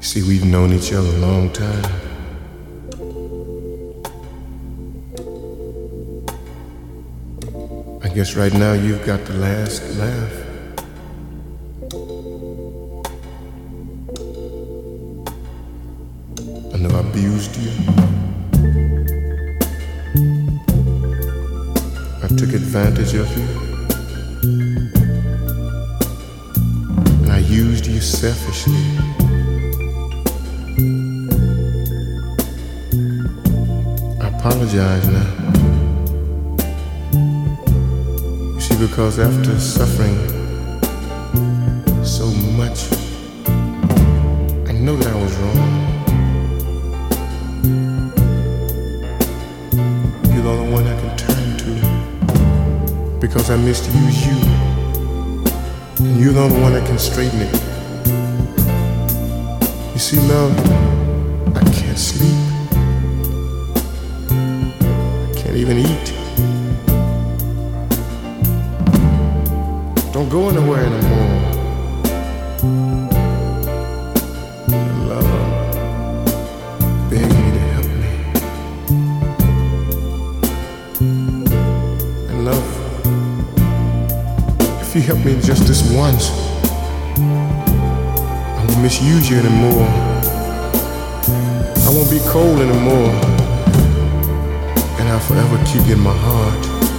You see, we've known each other a long time. I guess right now you've got the last laugh. I know I abused you. I took advantage of you. And I used you selfishly. Apologize now. You see, because after suffering so much, I know that I was wrong. You're the only one I can turn to because I misused you. And you're the only one that can straighten it. You see, love, once, I won't misuse you anymore. I won't be cold anymore. And I'll forever keep you in my heart.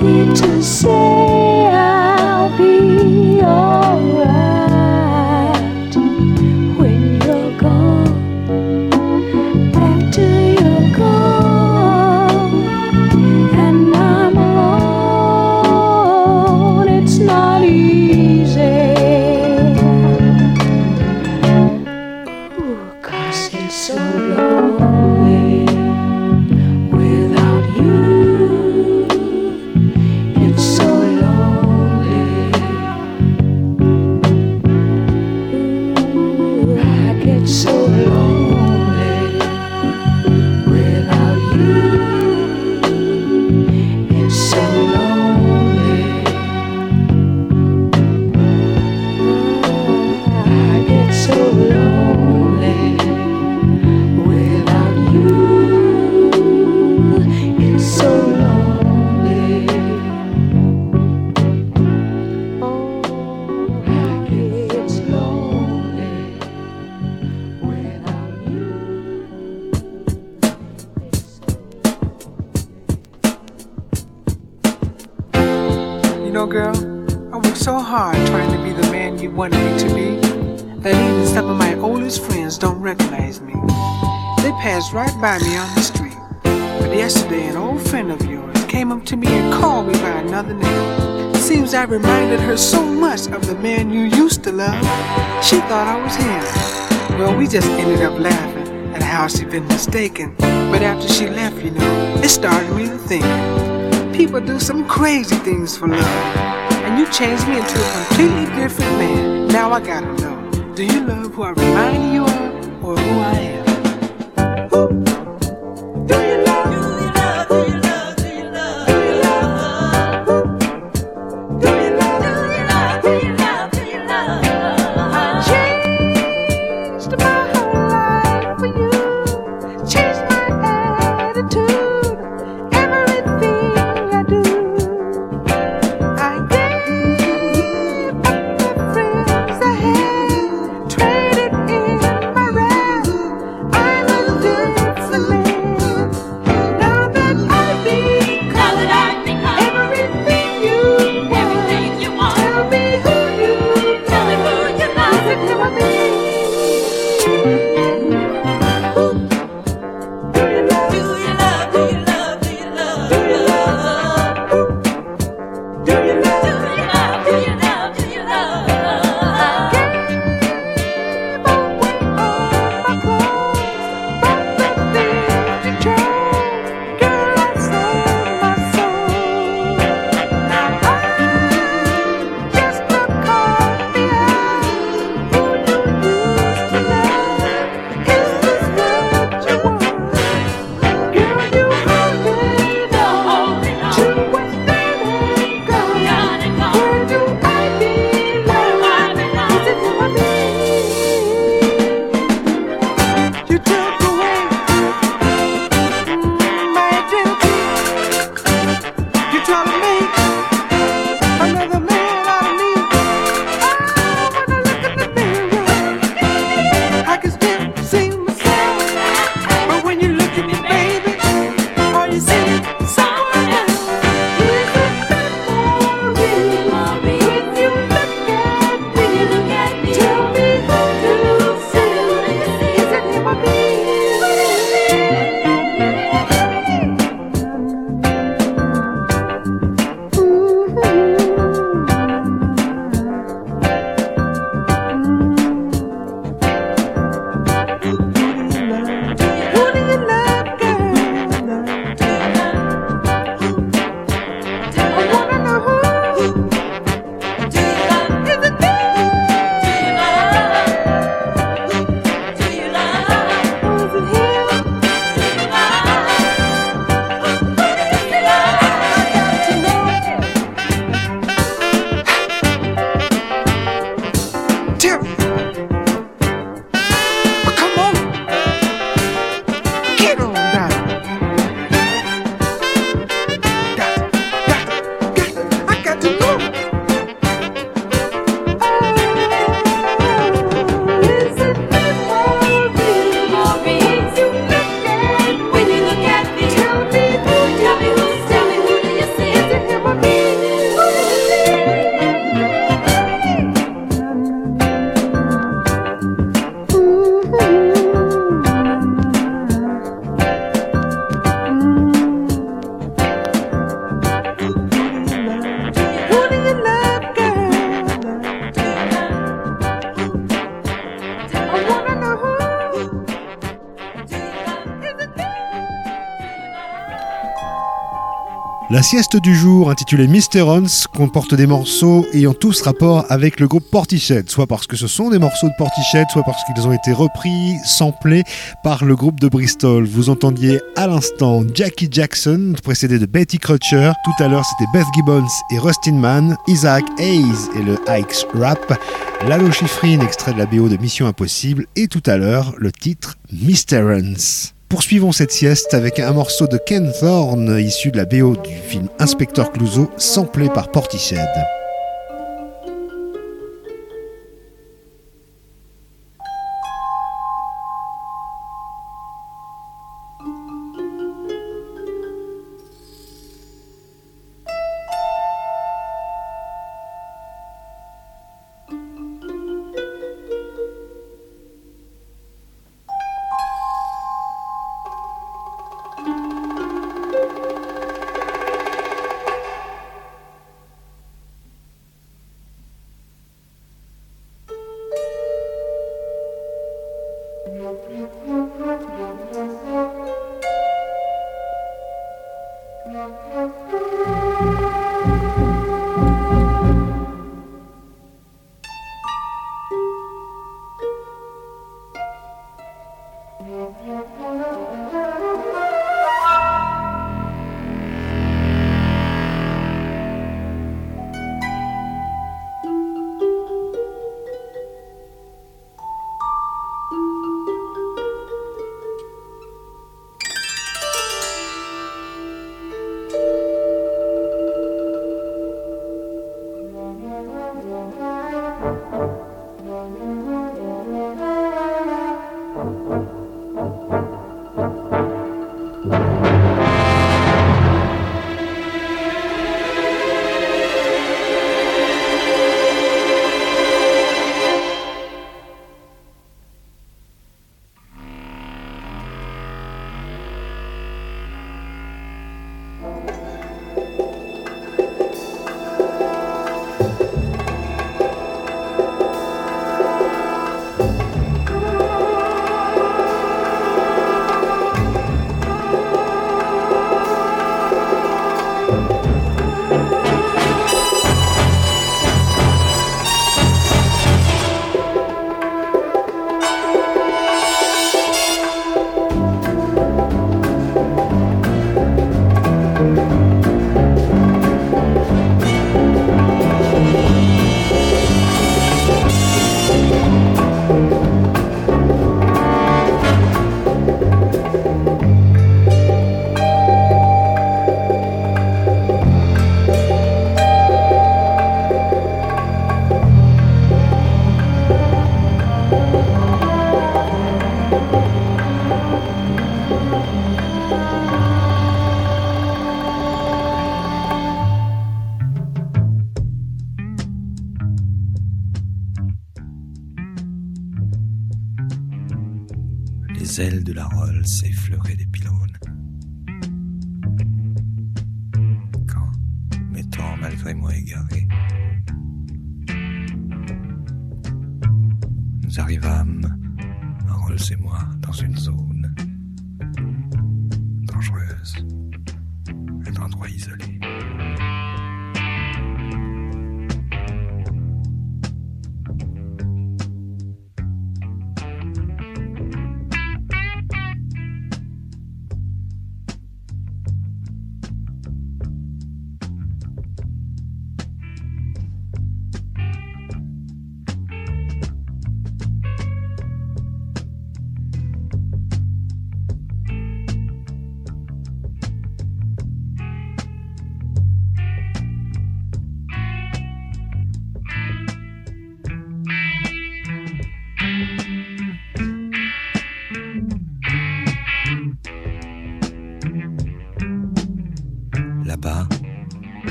Just how she'd been mistaken. But after she left, you know, it started me to think. People do some crazy things for love. And you changed me into a completely different man. Now I gotta know. Do you love who I remind you of or who I am? La sieste du jour, intitulée Mysterons, comporte des morceaux ayant tous rapport avec le groupe Portiched, soit parce que ce sont des morceaux de Portiched, soit parce qu'ils ont été repris, samplés par le groupe de Bristol. Vous entendiez à l'instant Jackie Jackson, précédé de Betty Crutcher. Tout à l'heure, c'était Beth Gibbons et Rustin Mann, Isaac Hayes et le Ike's Rap, Lalo Schifrin, extrait de la BO de Mission Impossible, et tout à l'heure, le titre Mysterons. Poursuivons cette sieste avec un morceau de Ken Thorne issu de la BO du film Inspecteur Clouseau, samplé par Thank you.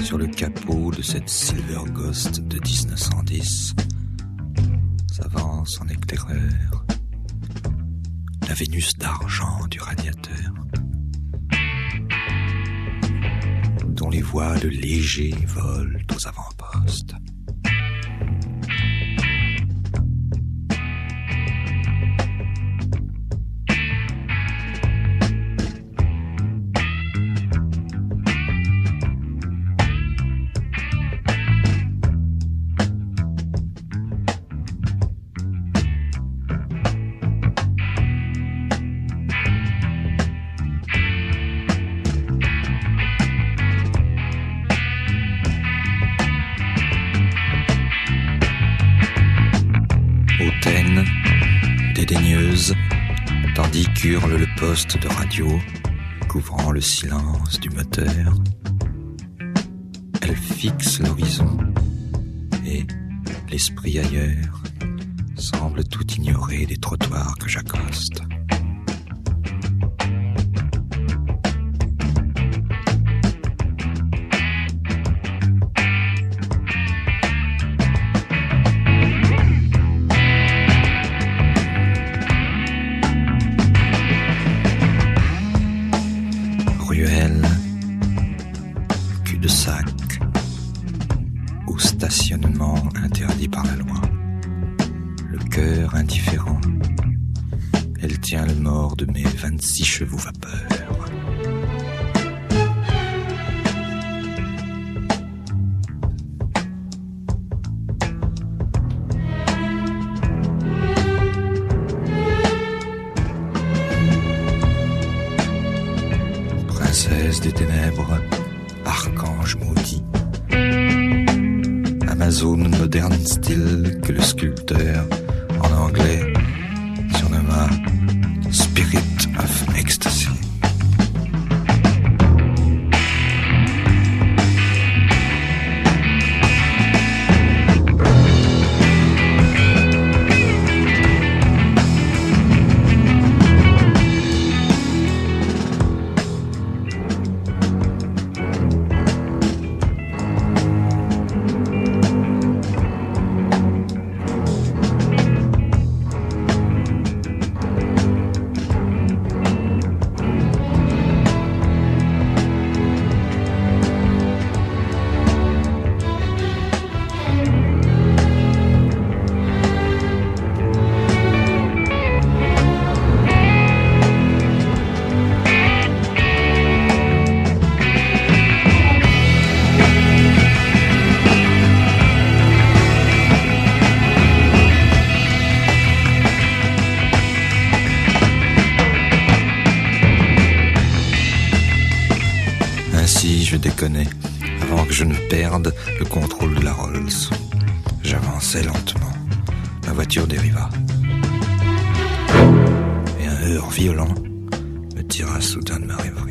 Sur le capot de cette Silver Ghost de 1910 s'avance en éclaireur. La Vénus d'argent du radiateur, dont les voiles légers volent aux avant-postes. Couvrant le silence du moteur. Elle fixe l'horizon et, l'esprit ailleurs, semble tout ignorer des trottoirs que j'accoste. Indifférent, elle tient le mort de mes 26 chevaux vapeur. Princesse des ténèbres, archange maudit. Amazone moderne style que le sculpteur, en anglais, je ne perde le contrôle de la Rolls. J'avançais lentement. Ma voiture dériva. Et un heurt violent me tira soudain de ma rêverie.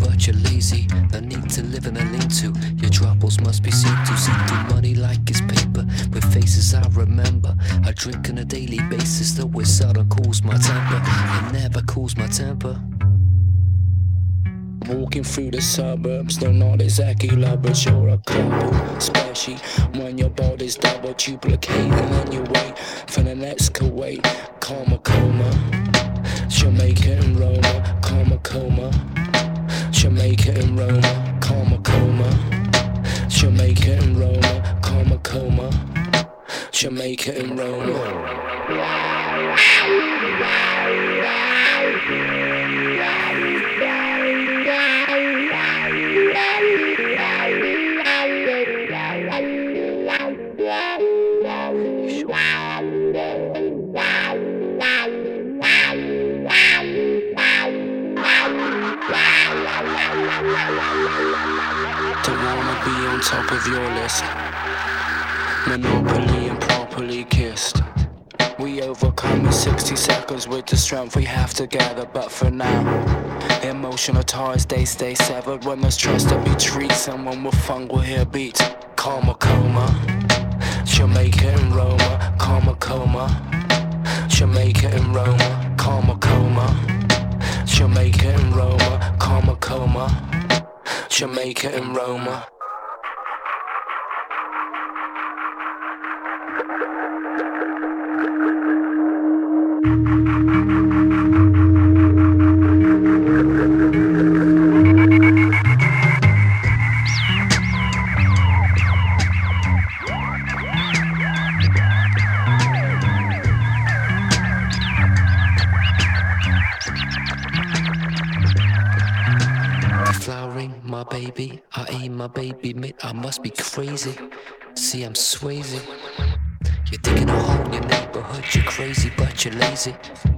but you're lazy. No need to live in a lean to. Your troubles must be seen to. See through money like it's paper. With faces I remember. I drink on a daily basis, though it seldom cools my temper. It never cools my temper. Walking through the suburbs, they're not exactly lovers, you're a couple. Especially when your body's double duplicating and you wait for the next Kuwait. Karma coma, Jamaica and Roma, coma, coma. Jamaica and Roma, karma coma. Jamaica and Roma, karma coma. Jamaica and Roma. Top of your list. Monopoly and properly kissed. We overcome in 60 seconds with the strength we have together, but for now, emotional ties they stay severed. When there's trust to be treated, someone with fun will hear beats. Karma coma, Jamaica and Roma, karma coma, Jamaica and Roma, karma coma, Jamaica and Roma, karma coma, Jamaica and Roma. My baby, I aim my baby mate. I must be crazy. See, I'm swayzy. But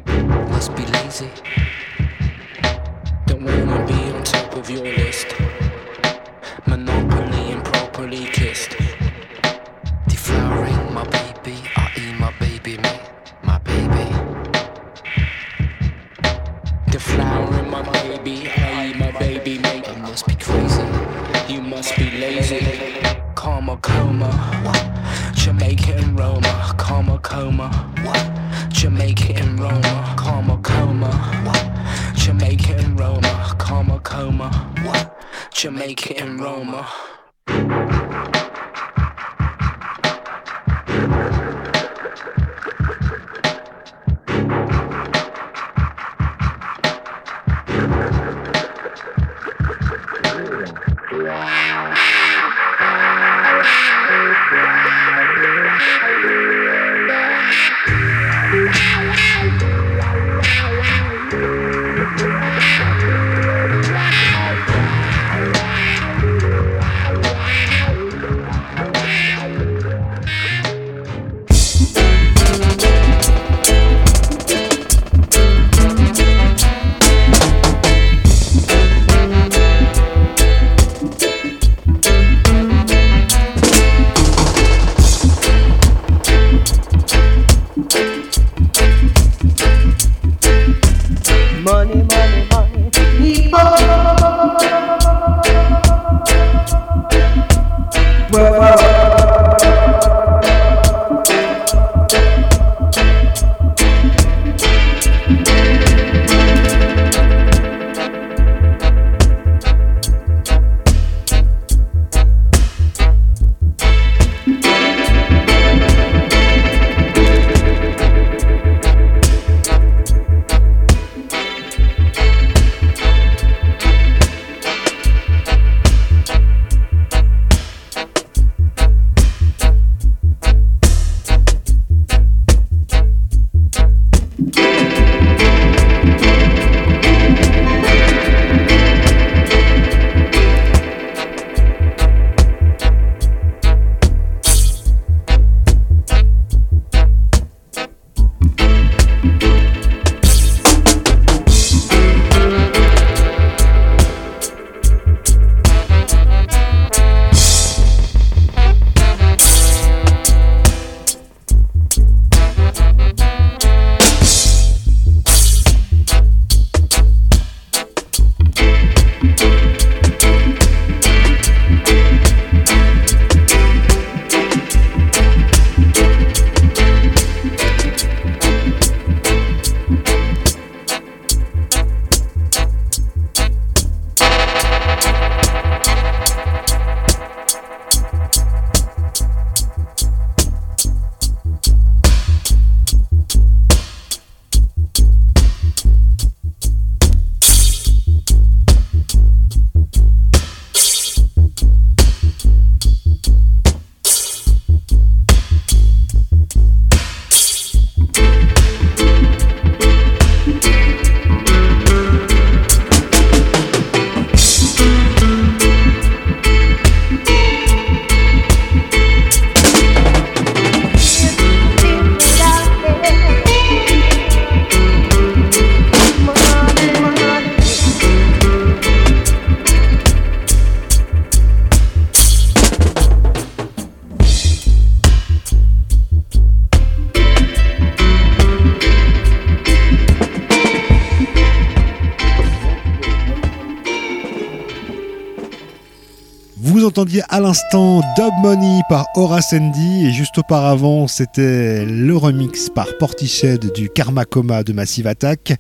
entendiez à l'instant Dub Money par Horace Andy et juste auparavant c'était le remix par Portiched du Karma Coma de Massive Attack.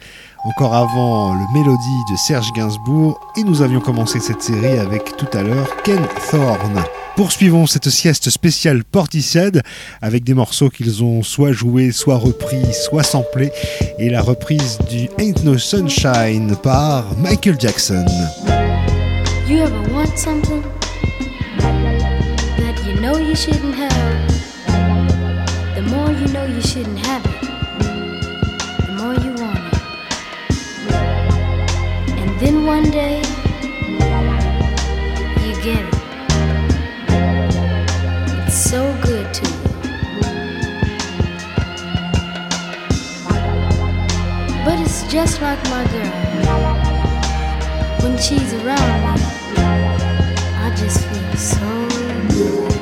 Encore avant le Mélodie de Serge Gainsbourg et nous avions commencé cette série avec tout à l'heure Ken Thorne. Poursuivons cette sieste spéciale Portiched avec des morceaux qu'ils ont soit joués, soit repris, soit samplés et la reprise du Ain't No Sunshine par Michael Jackson. You ever want something? You shouldn't have? The more you know you shouldn't have it, the more you want it. And then one day, you get it. It's so good to you. But it's just like my girl. When she's around me, I just feel so good.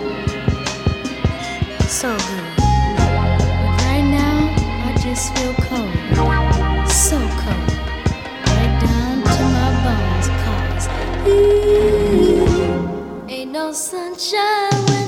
So good. But right now, I just feel cold. So cold. Right down to my bones, cause ooh, ain't no sunshine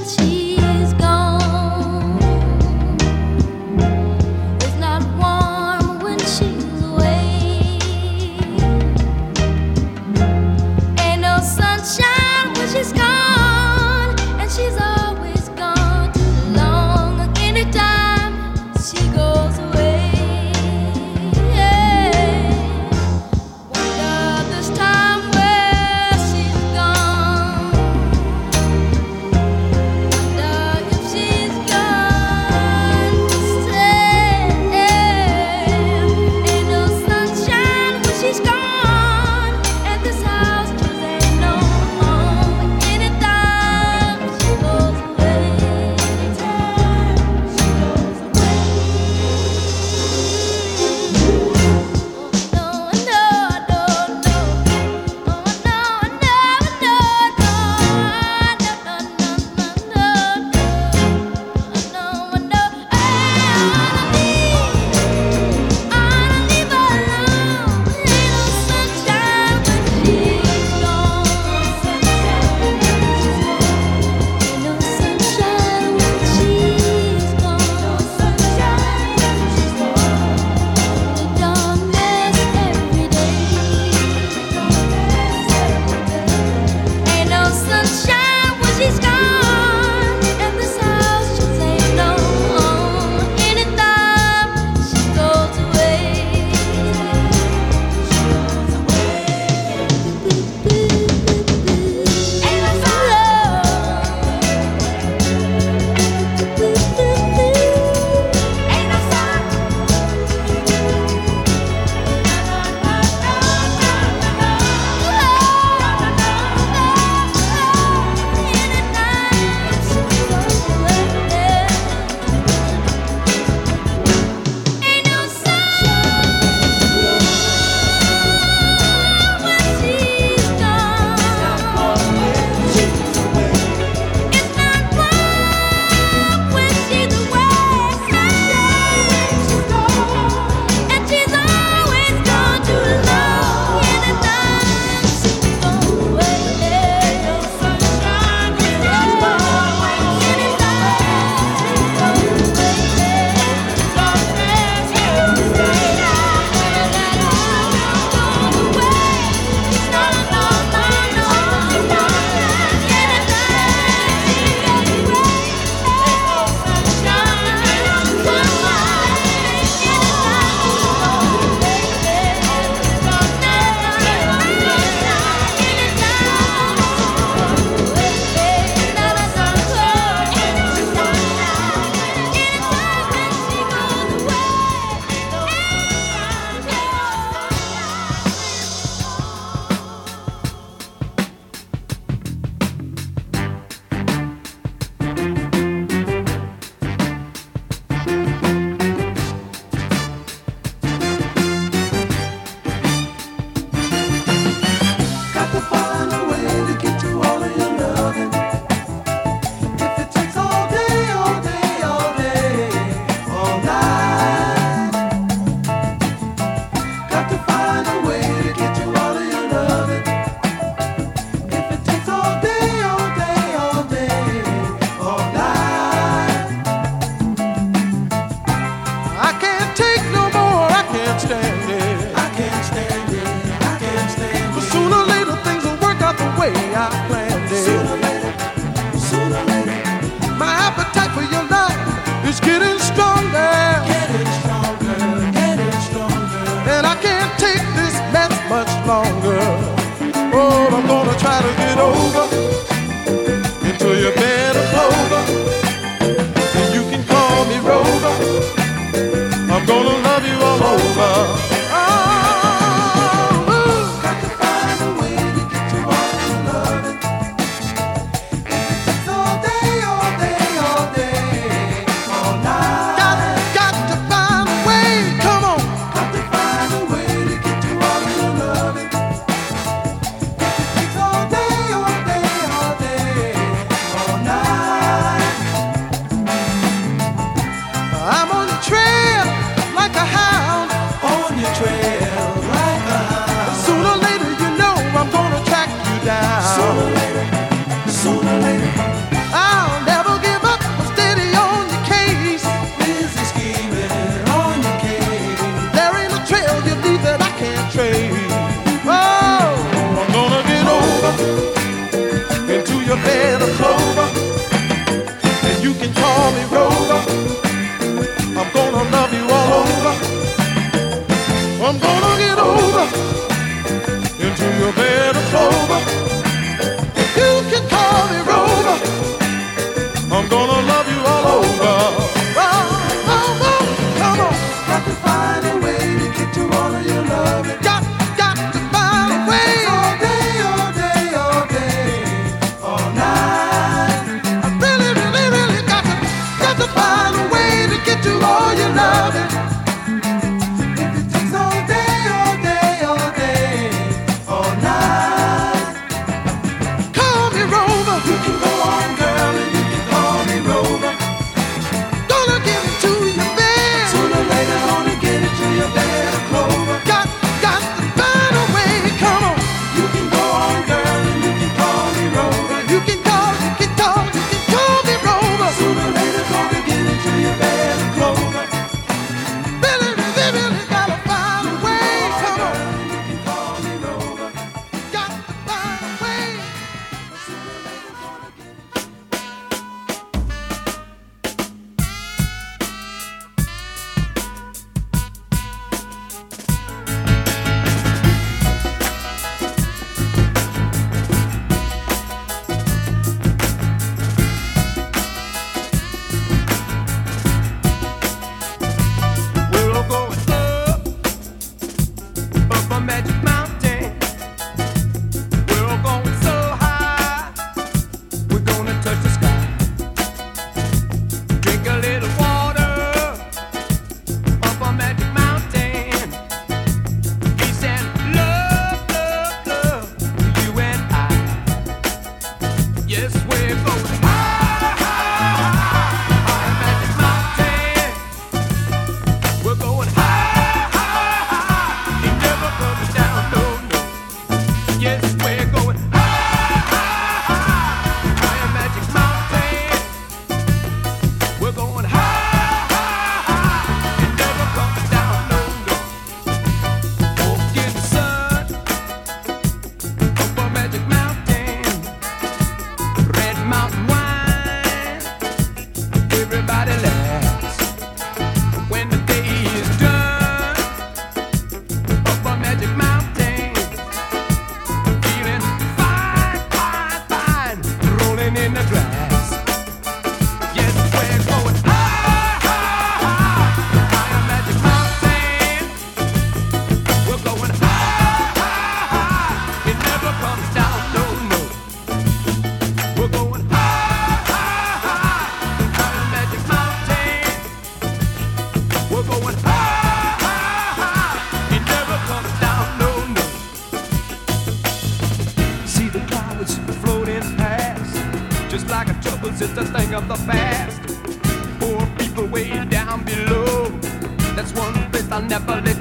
high,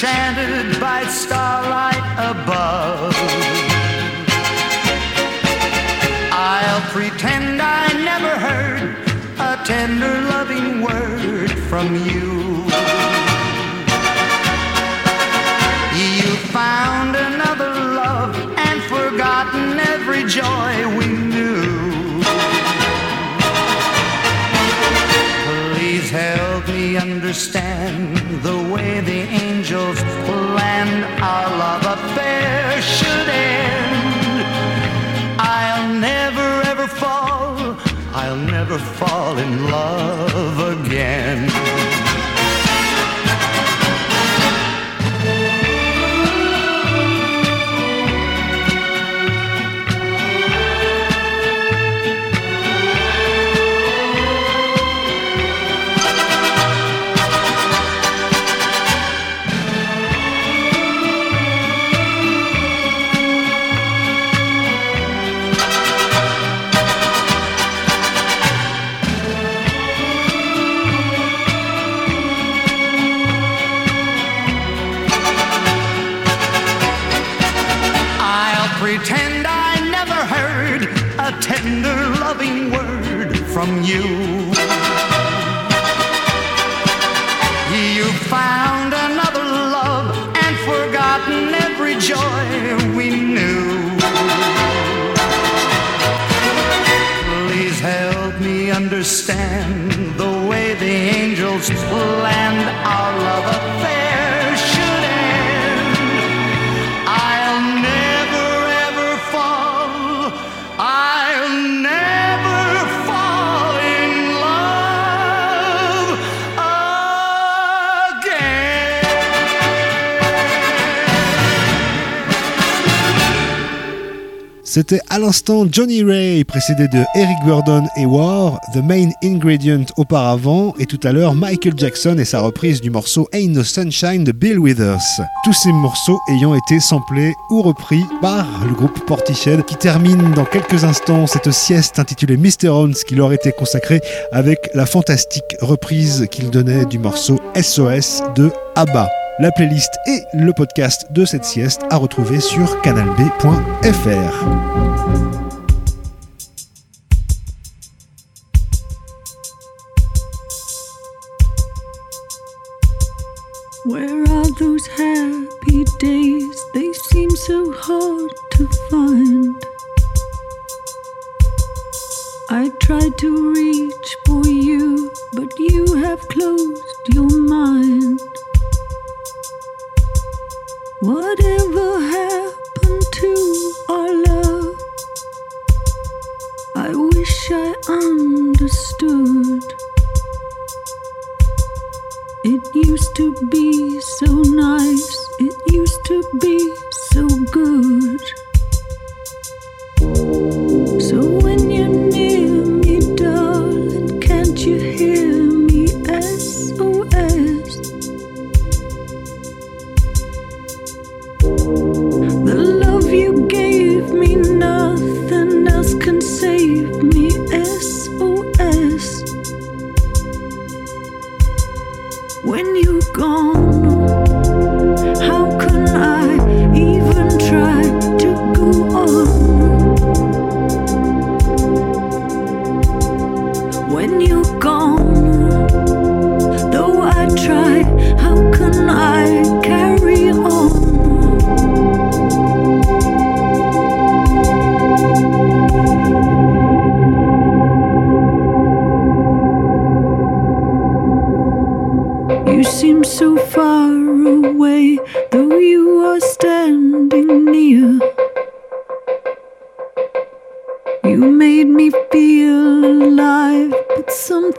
enchanted by starlight above. I'll pretend I never heard a tender, loving word from you. You fall in love again. C'était à l'instant Johnny Ray, précédé de Eric Burdon et War, The Main Ingredient auparavant, et tout à l'heure Michael Jackson et sa reprise du morceau Ain't No Sunshine de Bill Withers. Tous ces morceaux ayant été samplés ou repris par le groupe Portiched, qui termine dans quelques instants cette sieste intitulée Mr. Owens qui leur était consacrée avec la fantastique reprise qu'il donnait du morceau SOS de ABBA. La playlist et le podcast de cette sieste à retrouver sur canalb.fr. Where are those happy days? They seem so hard to find. I tried to reach for you, but you have closed your mind. Whatever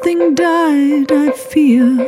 something died, I fear.